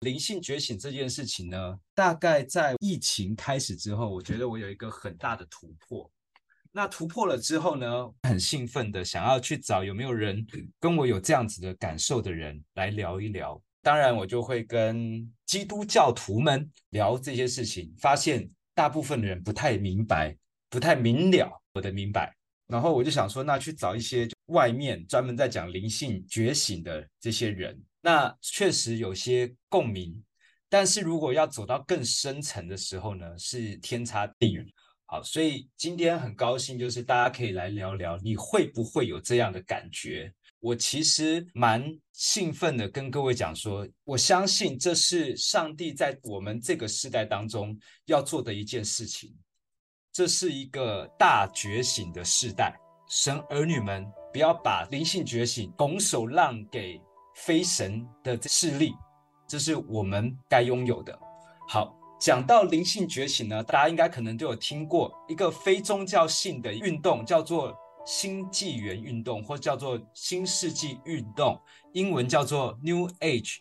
灵性觉醒这件事情呢，大概在疫情开始之后，我觉得我有一个很大的突破。那突破了之后呢，很兴奋的想要去找有没有人跟我有这样子的感受的人来聊一聊。当然，我就会跟基督教徒们聊这些事情，发现大部分的人不太明白，不太明了我的明白。然后我就想说，那去找一些外面专门在讲灵性觉醒的这些人，那确实有些共鸣。但是如果要走到更深层的时候呢，是天差地远。好，所以今天很高兴，就是大家可以来聊聊，你会不会有这样的感觉？我其实蛮兴奋的，跟各位讲说，我相信这是上帝在我们这个时代当中要做的一件事情。这是一个大觉醒的时代，神儿女们不要把灵性觉醒拱手让给非神的势力，这是我们该拥有的。好，讲到灵性觉醒呢，大家应该可能都有听过一个非宗教性的运动，叫做。新纪元运动，或叫做新世纪运动，英文叫做 New Age。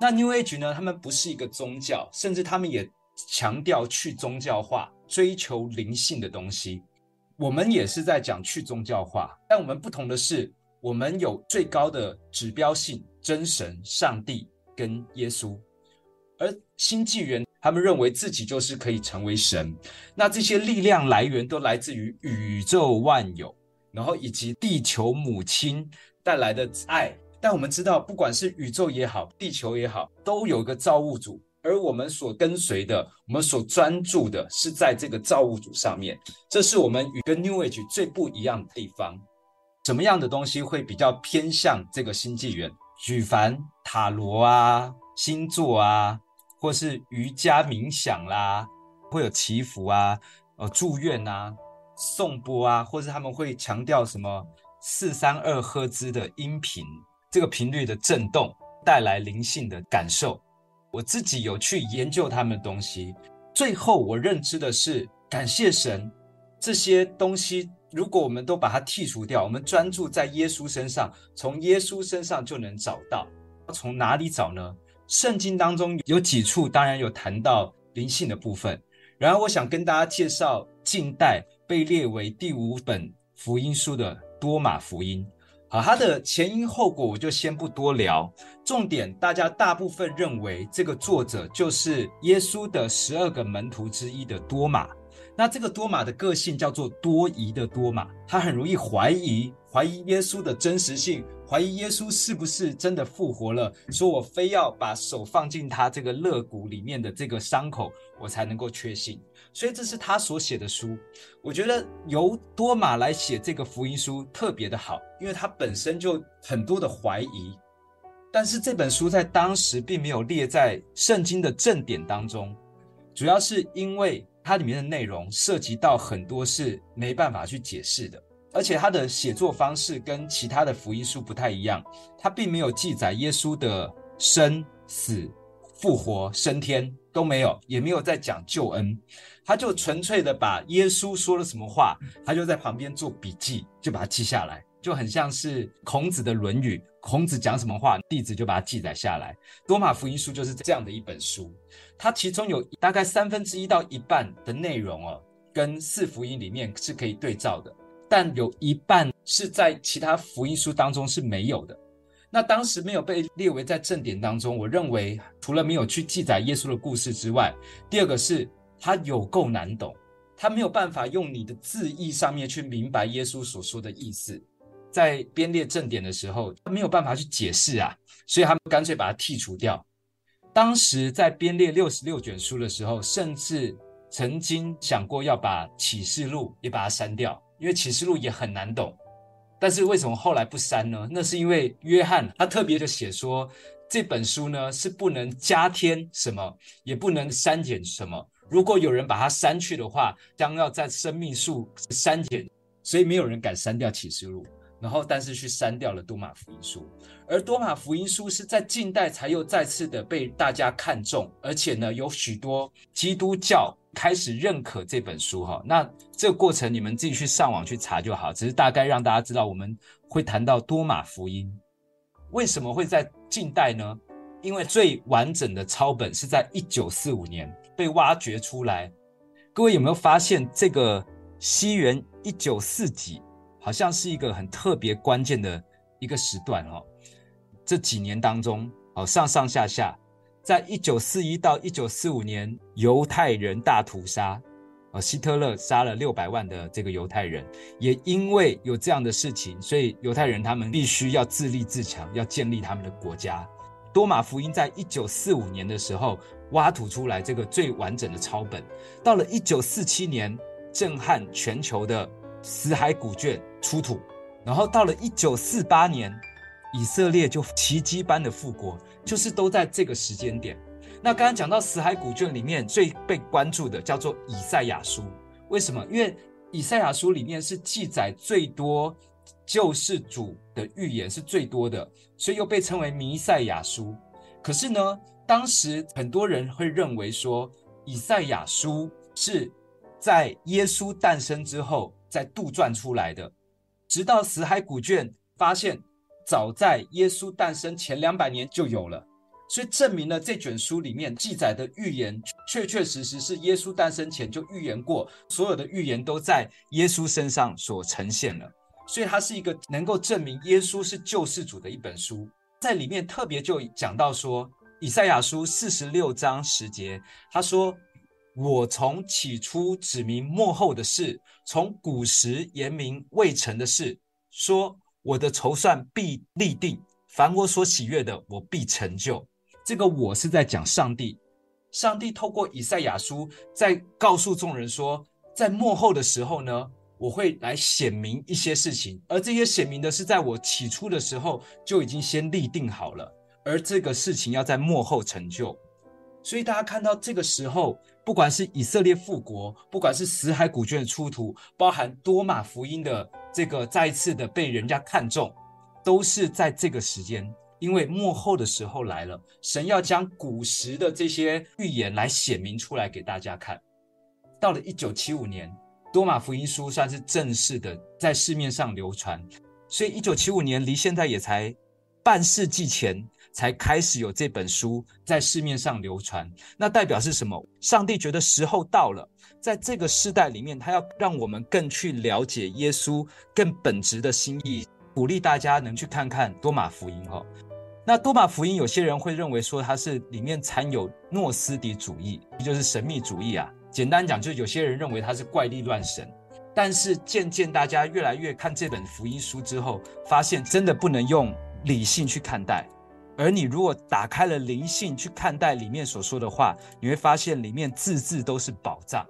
那 New Age 呢？他们不是一个宗教，甚至他们也强调去宗教化，追求灵性的东西。我们也是在讲去宗教化，但我们不同的是，我们有最高的指标性真神、上帝跟耶稣，而新纪元。他们认为自己就是可以成为神，那这些力量来源都来自于宇宙万有，然后以及地球母亲带来的爱。但我们知道，不管是宇宙也好，地球也好，都有一个造物主，而我们所跟随的，我们所专注的是在这个造物主上面。这是我们与跟 New Age 最不一样的地方。什么样的东西会比较偏向这个新纪元？举凡塔罗啊、星座啊。或是瑜伽冥想啦，会有祈福啊、呃祝愿啊、颂钵啊，或是他们会强调什么四三二赫兹的音频，这个频率的震动带来灵性的感受。我自己有去研究他们的东西，最后我认知的是，感谢神，这些东西如果我们都把它剔除掉，我们专注在耶稣身上，从耶稣身上就能找到。从哪里找呢？圣经当中有几处，当然有谈到灵性的部分。然后我想跟大家介绍近代被列为第五本福音书的多马福音。好，它的前因后果我就先不多聊。重点，大家大部分认为这个作者就是耶稣的十二个门徒之一的多马。那这个多马的个性叫做多疑的多马，他很容易怀疑，怀疑耶稣的真实性。怀疑耶稣是不是真的复活了？说我非要把手放进他这个肋骨里面的这个伤口，我才能够确信。所以这是他所写的书。我觉得由多马来写这个福音书特别的好，因为他本身就很多的怀疑。但是这本书在当时并没有列在圣经的正典当中，主要是因为它里面的内容涉及到很多是没办法去解释的。而且他的写作方式跟其他的福音书不太一样，他并没有记载耶稣的生死、复活、升天都没有，也没有在讲救恩，他就纯粹的把耶稣说了什么话，他就在旁边做笔记，就把它记下来，就很像是孔子的《论语》，孔子讲什么话，弟子就把它记载下来。多马福音书就是这样的一本书，它其中有大概三分之一到一半的内容哦，跟四福音里面是可以对照的。但有一半是在其他福音书当中是没有的。那当时没有被列为在正典当中，我认为除了没有去记载耶稣的故事之外，第二个是它有够难懂，它没有办法用你的字义上面去明白耶稣所说的意思。在编列正典的时候，他没有办法去解释啊，所以他们干脆把它剔除掉。当时在编列六十六卷书的时候，甚至曾经想过要把启示录也把它删掉。因为启示录也很难懂，但是为什么后来不删呢？那是因为约翰他特别的写说，这本书呢是不能加添什么，也不能删减什么。如果有人把它删去的话，将要在生命树删减，所以没有人敢删掉启示录。然后，但是去删掉了多马福音书，而多马福音书是在近代才又再次的被大家看中，而且呢，有许多基督教。开始认可这本书哈，那这个过程你们自己去上网去查就好，只是大概让大家知道我们会谈到多马福音，为什么会在近代呢？因为最完整的抄本是在一九四五年被挖掘出来。各位有没有发现，这个西元一九四几，好像是一个很特别关键的一个时段哦。这几年当中，哦，上上下下，在一九四一到一九四五年，犹太人大屠杀。呃，希特勒杀了六百万的这个犹太人，也因为有这样的事情，所以犹太人他们必须要自立自强，要建立他们的国家。多马福音在一九四五年的时候挖土出来这个最完整的抄本，到了一九四七年震撼全球的死海古卷出土，然后到了一九四八年，以色列就奇迹般的复国，就是都在这个时间点。那刚刚讲到死海古卷里面最被关注的叫做以赛亚书，为什么？因为以赛亚书里面是记载最多救世主的预言是最多的，所以又被称为弥赛亚书。可是呢，当时很多人会认为说，以赛亚书是在耶稣诞生之后再杜撰出来的，直到死海古卷发现，早在耶稣诞生前两百年就有了。所以证明了这卷书里面记载的预言，确确实实是耶稣诞生前就预言过，所有的预言都在耶稣身上所呈现了。所以它是一个能够证明耶稣是救世主的一本书。在里面特别就讲到说，以赛亚书四十六章十节，他说：“我从起初指明幕后的事，从古时言明未成的事，说我的筹算必立定，凡我所喜悦的，我必成就。”这个我是在讲上帝，上帝透过以赛亚书在告诉众人说，在幕后的时候呢，我会来显明一些事情，而这些显明的是在我起初的时候就已经先立定好了，而这个事情要在幕后成就。所以大家看到这个时候，不管是以色列复国，不管是死海古卷的出土，包含多马福音的这个再一次的被人家看中，都是在这个时间。因为幕后的时候来了，神要将古时的这些预言来显明出来给大家看。到了一九七五年，多马福音书算是正式的在市面上流传，所以一九七五年离现在也才半世纪前才开始有这本书在市面上流传。那代表是什么？上帝觉得时候到了，在这个时代里面，他要让我们更去了解耶稣更本质的心意，鼓励大家能去看看多马福音哈。那多马福音，有些人会认为说它是里面掺有诺斯底主义，就是神秘主义啊。简单讲，就是有些人认为它是怪力乱神。但是渐渐大家越来越看这本福音书之后，发现真的不能用理性去看待。而你如果打开了灵性去看待里面所说的话，你会发现里面字字都是宝藏。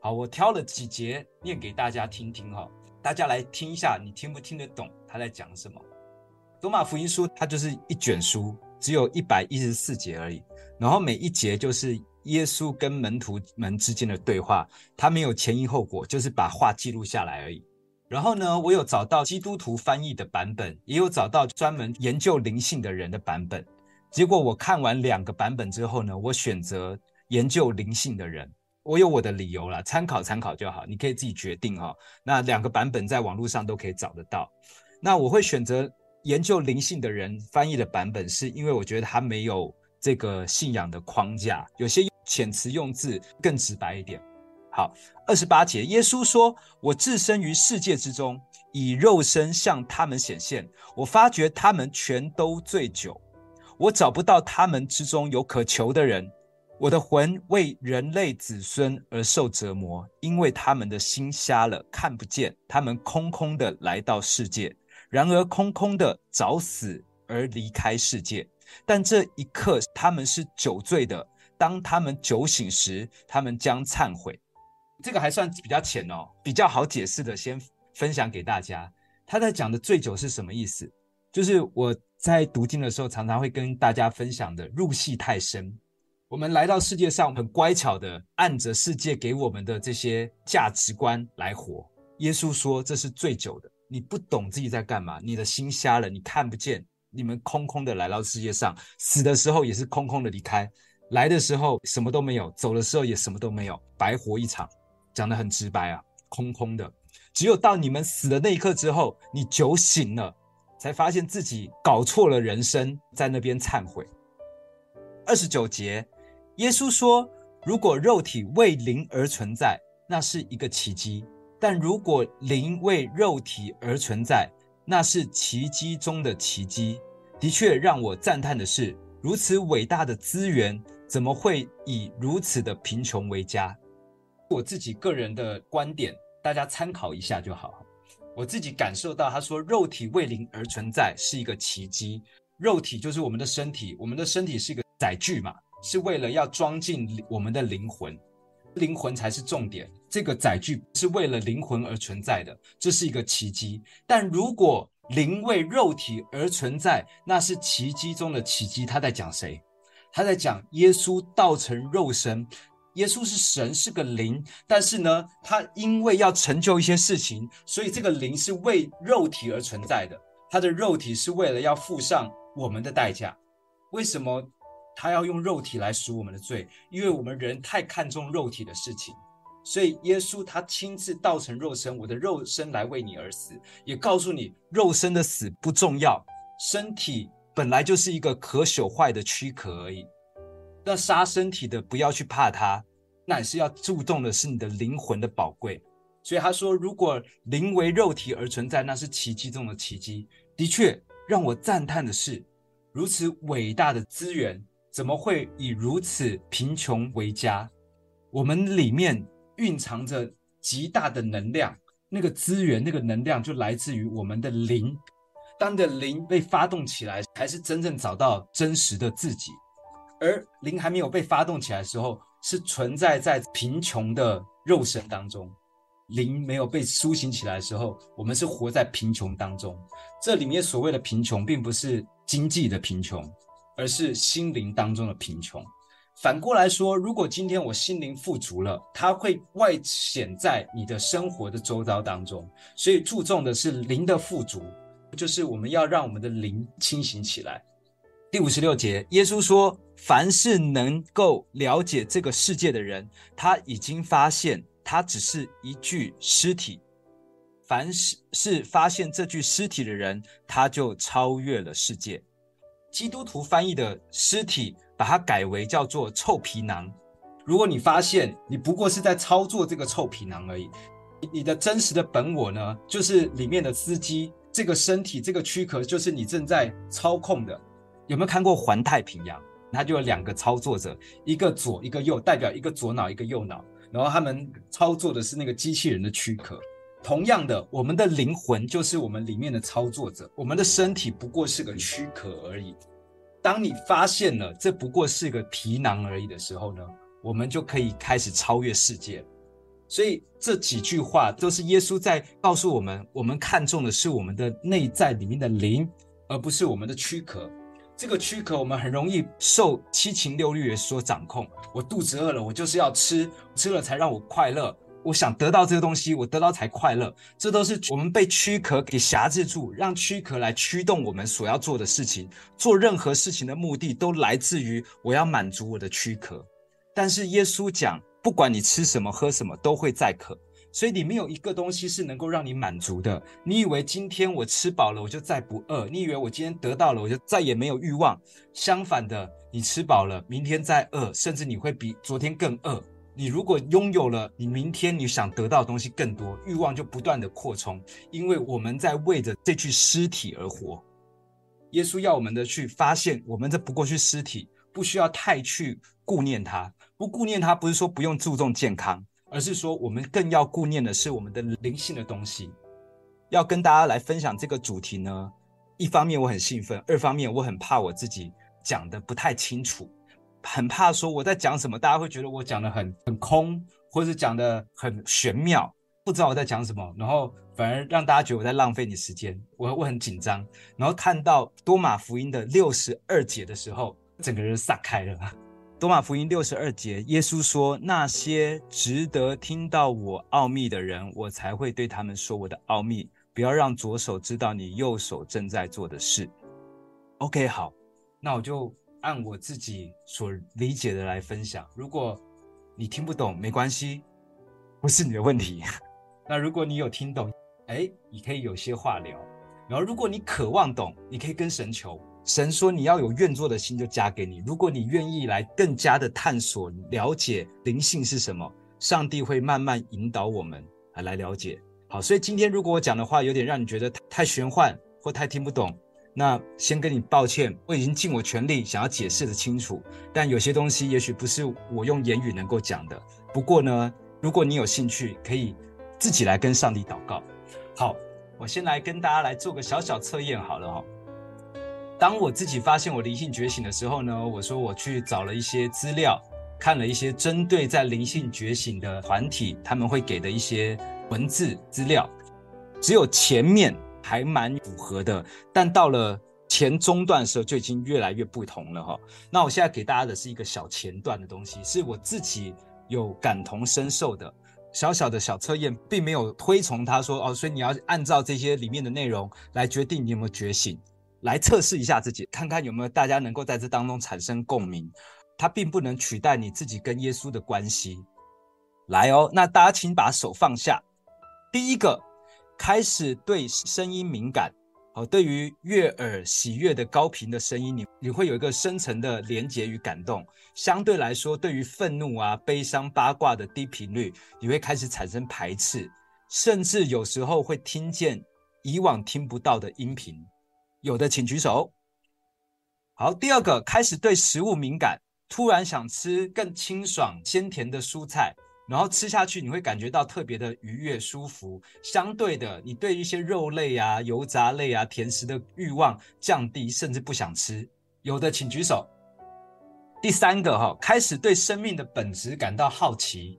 好，我挑了几节念给大家听听哈，大家来听一下，你听不听得懂他在讲什么？多马福音书，它就是一卷书，只有一百一十四节而已。然后每一节就是耶稣跟门徒们之间的对话，它没有前因后果，就是把话记录下来而已。然后呢，我有找到基督徒翻译的版本，也有找到专门研究灵性的人的版本。结果我看完两个版本之后呢，我选择研究灵性的人。我有我的理由啦，参考参考就好，你可以自己决定哈。那两个版本在网络上都可以找得到。那我会选择。研究灵性的人翻译的版本，是因为我觉得他没有这个信仰的框架，有些遣词用字更直白一点。好，二十八节，耶稣说：“我置身于世界之中，以肉身向他们显现。我发觉他们全都醉酒，我找不到他们之中有可求的人。我的魂为人类子孙而受折磨，因为他们的心瞎了，看不见。他们空空的来到世界。”然而，空空的找死而离开世界。但这一刻，他们是酒醉的。当他们酒醒时，他们将忏悔。这个还算比较浅哦，比较好解释的，先分享给大家。他在讲的醉酒是什么意思？就是我在读经的时候，常常会跟大家分享的入戏太深。我们来到世界上，很乖巧的按着世界给我们的这些价值观来活。耶稣说，这是醉酒的。你不懂自己在干嘛，你的心瞎了，你看不见。你们空空的来到世界上，死的时候也是空空的离开，来的时候什么都没有，走的时候也什么都没有，白活一场。讲得很直白啊，空空的。只有到你们死的那一刻之后，你酒醒了，才发现自己搞错了人生，在那边忏悔。二十九节，耶稣说：“如果肉体为灵而存在，那是一个奇迹；但如果灵为肉体而存在，那是奇迹中的奇迹。”的确，让我赞叹的是，如此伟大的资源，怎么会以如此的贫穷为家？我自己个人的观点，大家参考一下就好。我自己感受到，他说肉体为灵而存在是一个奇迹。肉体就是我们的身体，我们的身体是一个载具嘛，是为了要装进我们的灵魂，灵魂才是重点。这个载具是为了灵魂而存在的，这是一个奇迹。但如果灵为肉体而存在，那是奇迹中的奇迹。他在讲谁？他在讲耶稣道成肉身。耶稣是神，是个灵，但是呢，他因为要成就一些事情，所以这个灵是为肉体而存在的。他的肉体是为了要付上我们的代价。为什么他要用肉体来赎我们的罪？因为我们人太看重肉体的事情，所以耶稣他亲自道成肉身，我的肉身来为你而死，也告诉你肉身的死不重要，身体本来就是一个可朽坏的躯壳而已。那杀身体的不要去怕它。乃是要注重的是你的灵魂的宝贵，所以他说，如果灵为肉体而存在，那是奇迹中的奇迹。的确，让我赞叹的是，如此伟大的资源，怎么会以如此贫穷为家？我们里面蕴藏着极大的能量，那个资源，那个能量就来自于我们的灵。当的灵被发动起来，才是真正找到真实的自己。而灵还没有被发动起来的时候，是存在在贫穷的肉身当中，灵没有被苏醒起来的时候，我们是活在贫穷当中。这里面所谓的贫穷，并不是经济的贫穷，而是心灵当中的贫穷。反过来说，如果今天我心灵富足了，它会外显在你的生活的周遭当中。所以注重的是灵的富足，就是我们要让我们的灵清醒起来。第五十六节，耶稣说：“凡是能够了解这个世界的人，他已经发现他只是一具尸体；凡是是发现这具尸体的人，他就超越了世界。”基督徒翻译的“尸体”，把它改为叫做“臭皮囊”。如果你发现你不过是在操作这个臭皮囊而已，你的真实的本我呢，就是里面的司机，这个身体、这个躯壳，就是你正在操控的。有没有看过《环太平洋》？它就有两个操作者，一个左，一个右，代表一个左脑，一个右脑。然后他们操作的是那个机器人的躯壳。同样的，我们的灵魂就是我们里面的操作者，我们的身体不过是个躯壳而已。当你发现了这不过是个皮囊而已的时候呢，我们就可以开始超越世界。所以这几句话都是耶稣在告诉我们：我们看重的是我们的内在里面的灵，而不是我们的躯壳。这个躯壳，我们很容易受七情六欲所掌控。我肚子饿了，我就是要吃，吃了才让我快乐。我想得到这个东西，我得到才快乐。这都是我们被躯壳给辖制住，让躯壳来驱动我们所要做的事情。做任何事情的目的都来自于我要满足我的躯壳。但是耶稣讲，不管你吃什么喝什么，都会再渴。所以你没有一个东西是能够让你满足的。你以为今天我吃饱了，我就再不饿？你以为我今天得到了，我就再也没有欲望？相反的，你吃饱了，明天再饿，甚至你会比昨天更饿。你如果拥有了，你明天你想得到的东西更多，欲望就不断的扩充。因为我们在为着这具尸体而活。耶稣要我们的去发现，我们这不过是尸体，不需要太去顾念它。不顾念它，不是说不用注重健康。而是说，我们更要顾念的是我们的灵性的东西。要跟大家来分享这个主题呢，一方面我很兴奋，二方面我很怕我自己讲得不太清楚，很怕说我在讲什么，大家会觉得我讲得很很空，或者讲得很玄妙，不知道我在讲什么，然后反而让大家觉得我在浪费你时间，我我很紧张。然后看到多马福音的六十二节的时候，整个人散开了。多马福音六十二节，耶稣说：“那些值得听到我奥秘的人，我才会对他们说我的奥秘。不要让左手知道你右手正在做的事。” OK，好，那我就按我自己所理解的来分享。如果你听不懂，没关系，不是你的问题。那如果你有听懂，哎，你可以有些话聊。然后，如果你渴望懂，你可以跟神求。神说你要有愿做的心，就加给你。如果你愿意来更加的探索、了解灵性是什么，上帝会慢慢引导我们来了解。好，所以今天如果我讲的话有点让你觉得太玄幻或太听不懂，那先跟你抱歉，我已经尽我全力想要解释得清楚，但有些东西也许不是我用言语能够讲的。不过呢，如果你有兴趣，可以自己来跟上帝祷告。好，我先来跟大家来做个小小测验好了哈。当我自己发现我灵性觉醒的时候呢，我说我去找了一些资料，看了一些针对在灵性觉醒的团体，他们会给的一些。文字资料只有前面还蛮符合的，但到了前中段的时候就已经越来越不同了哈。那我现在给大家的是一个小前段的东西，是我自己有感同身受的小小的小测验，并没有推崇他说哦，所以你要按照这些里面的内容来决定你有没有觉醒，来测试一下自己，看看有没有大家能够在这当中产生共鸣。它并不能取代你自己跟耶稣的关系。来哦，那大家请把手放下。第一个，开始对声音敏感，哦，对于悦耳喜悦的高频的声音，你你会有一个深层的连结与感动。相对来说，对于愤怒啊、悲伤、八卦的低频率，你会开始产生排斥，甚至有时候会听见以往听不到的音频。有的请举手。好，第二个，开始对食物敏感，突然想吃更清爽鲜甜的蔬菜。然后吃下去，你会感觉到特别的愉悦舒服。相对的，你对一些肉类啊、油炸类啊、甜食的欲望降低，甚至不想吃。有的请举手。第三个哈，开始对生命的本质感到好奇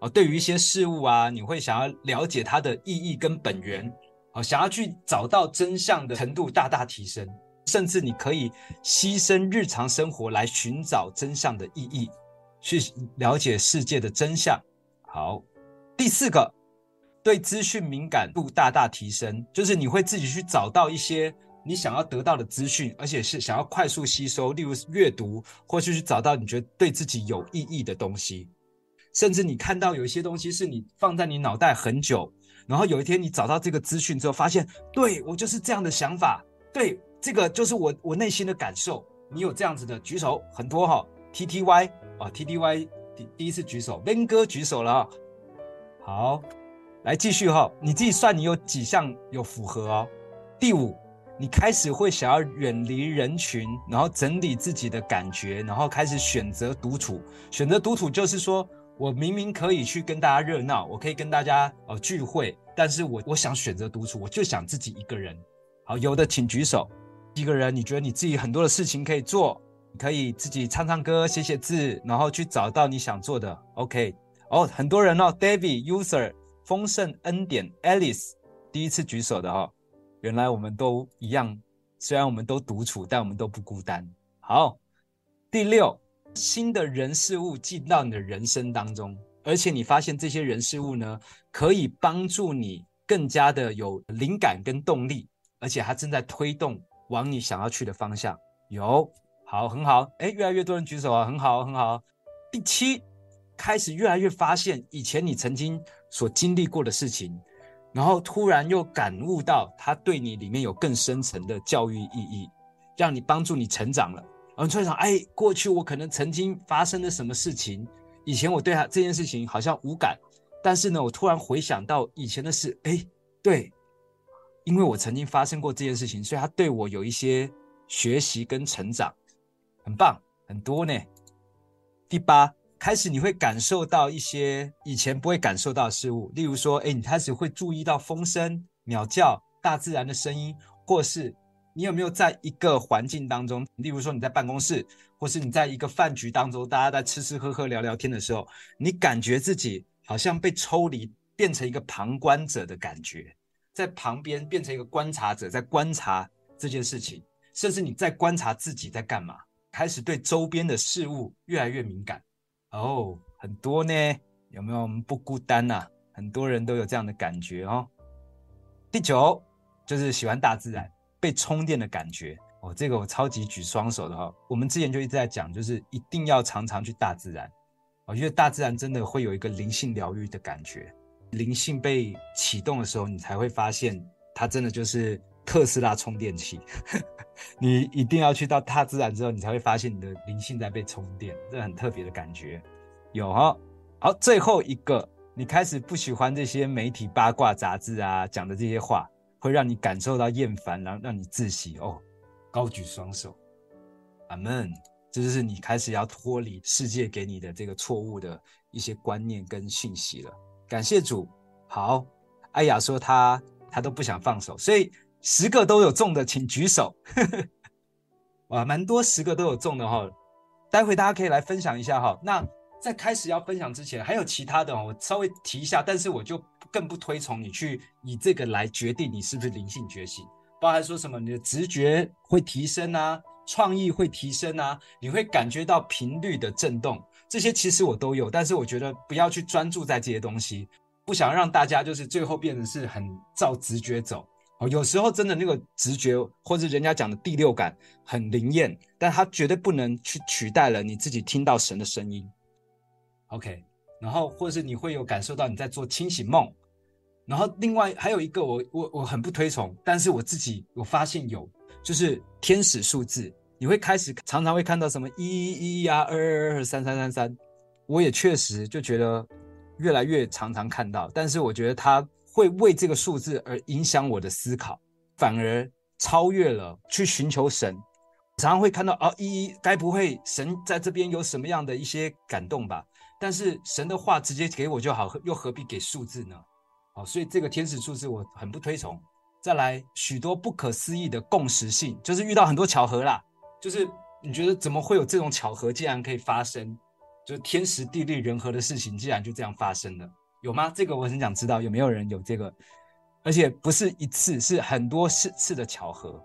哦。对于一些事物啊，你会想要了解它的意义跟本源想要去找到真相的程度大大提升，甚至你可以牺牲日常生活来寻找真相的意义，去了解世界的真相。好，第四个，对资讯敏感度大大提升，就是你会自己去找到一些你想要得到的资讯，而且是想要快速吸收，例如阅读，或是去找到你觉得对自己有意义的东西。甚至你看到有一些东西是你放在你脑袋很久，然后有一天你找到这个资讯之后，发现对我就是这样的想法，对这个就是我我内心的感受。你有这样子的举手很多哈，T T Y 啊 T T Y。第第一次举手，Ben 哥举手了，好，来继续哈，你自己算你有几项有符合哦。第五，你开始会想要远离人群，然后整理自己的感觉，然后开始选择独处。选择独处就是说我明明可以去跟大家热闹，我可以跟大家呃聚会，但是我我想选择独处，我就想自己一个人。好，有的请举手。一个人，你觉得你自己很多的事情可以做。可以自己唱唱歌、写写字，然后去找到你想做的。OK，哦，很多人哦，David、User、丰盛恩典、Alice，第一次举手的、哦，原来我们都一样，虽然我们都独处，但我们都不孤单。好，第六，新的人事物进到你的人生当中，而且你发现这些人事物呢，可以帮助你更加的有灵感跟动力，而且它正在推动往你想要去的方向。有。好，很好，哎，越来越多人举手啊，很好，很好。第七，开始越来越发现以前你曾经所经历过的事情，然后突然又感悟到它对你里面有更深层的教育意义，让你帮助你成长了。然后突然想，哎，过去我可能曾经发生了什么事情，以前我对他这件事情好像无感，但是呢，我突然回想到以前的事，哎，对，因为我曾经发生过这件事情，所以他对我有一些学习跟成长。很棒，很多呢。第八，开始你会感受到一些以前不会感受到的事物，例如说，哎，你开始会注意到风声、鸟叫、大自然的声音，或是你有没有在一个环境当中，例如说你在办公室，或是你在一个饭局当中，大家在吃吃喝喝聊聊天的时候，你感觉自己好像被抽离，变成一个旁观者的感觉，在旁边变成一个观察者，在观察这件事情，甚至你在观察自己在干嘛。开始对周边的事物越来越敏感哦，很多呢，有没有？我们不孤单呐、啊，很多人都有这样的感觉哦。第九就是喜欢大自然，被充电的感觉。哦，这个我超级举双手的哈、我们之前就一直在讲，就是一定要常常去大自然。哦，因为大自然真的会有一个灵性疗愈的感觉，灵性被启动的时候，你才会发现它真的就是特斯拉充电器。你一定要去到大自然之后，你才会发现你的灵性在被充电，这很特别的感觉。有哈，好，最后一个，你开始不喜欢这些媒体八卦杂志啊讲的这些话，会让你感受到厌烦，然后让你窒息哦。高举双手，阿门。这就是你开始要脱离世界给你的这个错误的一些观念跟信息了。感谢主。好，艾雅说她她都不想放手，所以十个都有中的，请举手。哇，蛮多十个都有中的哈。待会大家可以来分享一下哈。那在开始要分享之前，还有其他的哦，我稍微提一下，但是我就更不推崇你去以这个来决定你是不是灵性觉醒，包含说什么你的直觉会提升啊。创意会提升啊，你会感觉到频率的震动，这些其实我都有，但是我觉得不要去专注在这些东西，不想让大家就是最后变成是很照直觉走哦。有时候真的那个直觉或者人家讲的第六感很灵验，但它绝对不能去取代了你自己听到神的声音。OK，然后或者是你会有感受到你在做清醒梦，然后另外还有一个我我我很不推崇，但是我自己我发现有就是天使数字。你会开始常常会看到什么一一一啊，二二二三三三三，我也确实就觉得越来越常常看到，但是我觉得它会为这个数字而影响我的思考，反而超越了去寻求神。常常会看到啊，一一，该不会神在这边有什么样的一些感动吧？但是神的话直接给我就好，又何必给数字呢？哦，所以这个天使数字我很不推崇。再来许多不可思议的共识性，就是遇到很多巧合啦。就是你觉得怎么会有这种巧合，竟然可以发生？就是天时地利人和的事情，竟然就这样发生了，有吗？这个我很想知道，有没有人有这个？而且不是一次，是很多次次的巧合，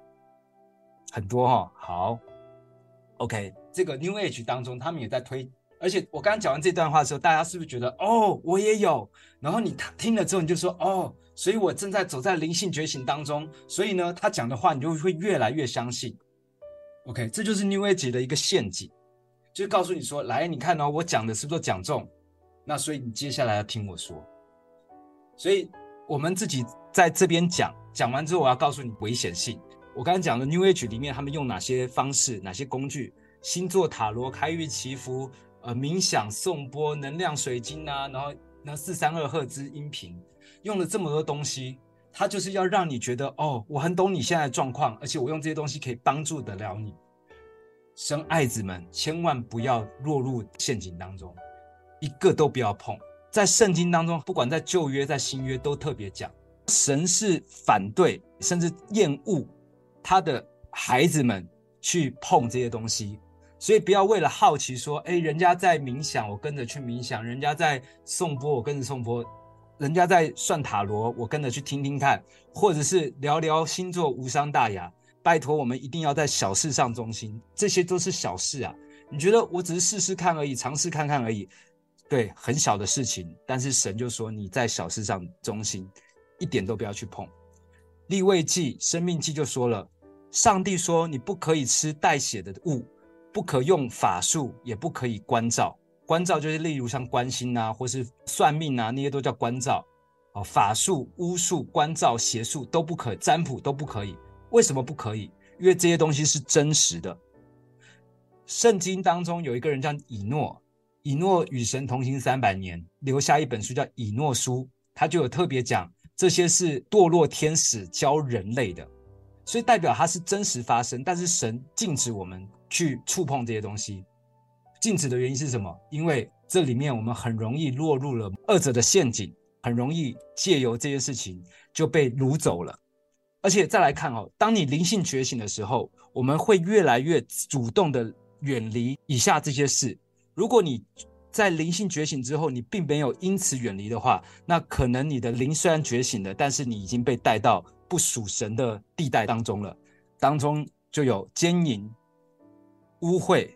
很多哈。好，OK，这个 New Age 当中，他们也在推。而且我刚刚讲完这段话的时候，大家是不是觉得哦，我也有？然后你听了之后，你就说哦，所以我正在走在灵性觉醒当中。所以呢，他讲的话，你就会越来越相信。OK，这就是 New Age 的一个陷阱，就是告诉你说，来，你看哦，我讲的是不是都讲中？那所以你接下来要听我说。所以我们自己在这边讲，讲完之后，我要告诉你危险性。我刚才讲的 New Age 里面，他们用哪些方式、哪些工具？星座塔罗、开运祈福、呃，冥想、颂钵、能量水晶啊，然后那四三二赫兹音频，用了这么多东西。他就是要让你觉得哦，我很懂你现在的状况，而且我用这些东西可以帮助得了你。生爱子们千万不要落入陷阱当中，一个都不要碰。在圣经当中，不管在旧约在新约都特别讲，神是反对甚至厌恶他的孩子们去碰这些东西，所以不要为了好奇说，哎，人家在冥想，我跟着去冥想；人家在颂钵，我跟着颂钵。人家在算塔罗，我跟着去听听看，或者是聊聊星座，无伤大雅。拜托，我们一定要在小事上中心，这些都是小事啊。你觉得我只是试试看而已，尝试看看而已，对，很小的事情。但是神就说你在小事上中心，一点都不要去碰。立位记、生命记就说了，上帝说你不可以吃带血的物，不可用法术，也不可以观照。观照就是例如像观星啊，或是算命啊，那些都叫观照。哦，法术、巫术、观照、邪术都不可，占卜都不可以。为什么不可以？因为这些东西是真实的。圣经当中有一个人叫以诺，以诺与神同行三百年，留下一本书叫《以诺书》，他就有特别讲这些是堕落天使教人类的，所以代表它是真实发生，但是神禁止我们去触碰这些东西。禁止的原因是什么？因为这里面我们很容易落入了二者的陷阱，很容易借由这些事情就被掳走了。而且再来看哦，当你灵性觉醒的时候，我们会越来越主动的远离以下这些事。如果你在灵性觉醒之后，你并没有因此远离的话，那可能你的灵虽然觉醒了，但是你已经被带到不属神的地带当中了。当中就有奸淫、污秽、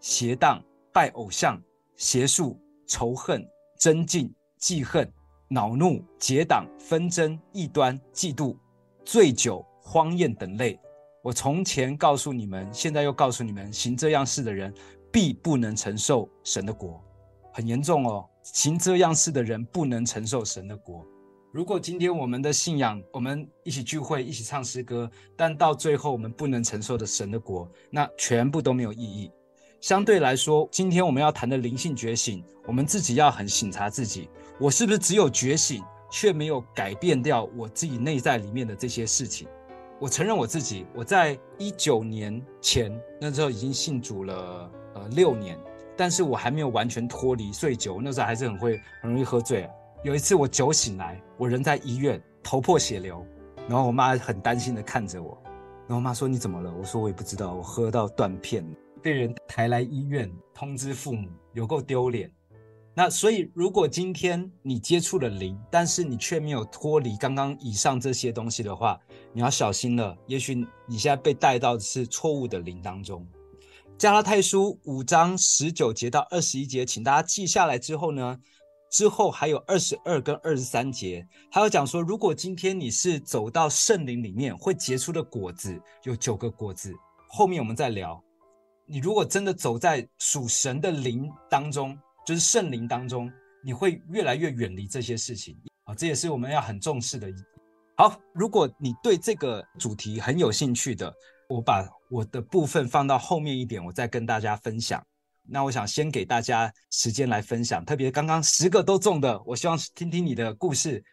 邪荡。拜偶像、邪术、仇恨、争竞、记恨、恼怒、结党、纷争、异端、嫉妒、醉酒、荒宴等类。我从前告诉你们，现在又告诉你们，行这样事的人，必不能承受神的国。很严重哦，行这样事的人不能承受神的国。如果今天我们的信仰，我们一起聚会，一起唱诗歌，但到最后我们不能承受的神的国，那全部都没有意义。相对来说，今天我们要谈的灵性觉醒，我们自己要很省察自己，我是不是只有觉醒，却没有改变掉我自己内在里面的这些事情？我承认我自己，我在一九年前那时候已经信主了，呃，六年，但是我还没有完全脱离醉酒，那时候还是很会很容易喝醉啊。有一次我酒醒来，我人在医院，头破血流，然后我妈很担心的看着我，然后我妈说，你怎么了？我说我也不知道，我喝到断片，被人抬来医院，通知父母，有够丢脸。那所以如果今天你接触了灵，但是你却没有脱离刚刚以上这些东西的话，你要小心了。也许你现在被带到的是错误的灵当中。加拉太书五章十九节到二十一节，请大家记下来之后呢，之后还有二十二跟二十三节，还有讲说，如果今天你是走到圣灵里面，会结出的果子有九个果子。后面我们再聊。你如果真的走在属神的灵当中，就是圣灵当中，你会越来越远离这些事情啊，这也是我们要很重视的。好，如果你对这个主题很有兴趣的，我把我的部分放到后面一点，我再跟大家分享。那我想先给大家时间来分享，特别刚刚十个都中的，我希望听听你的故事，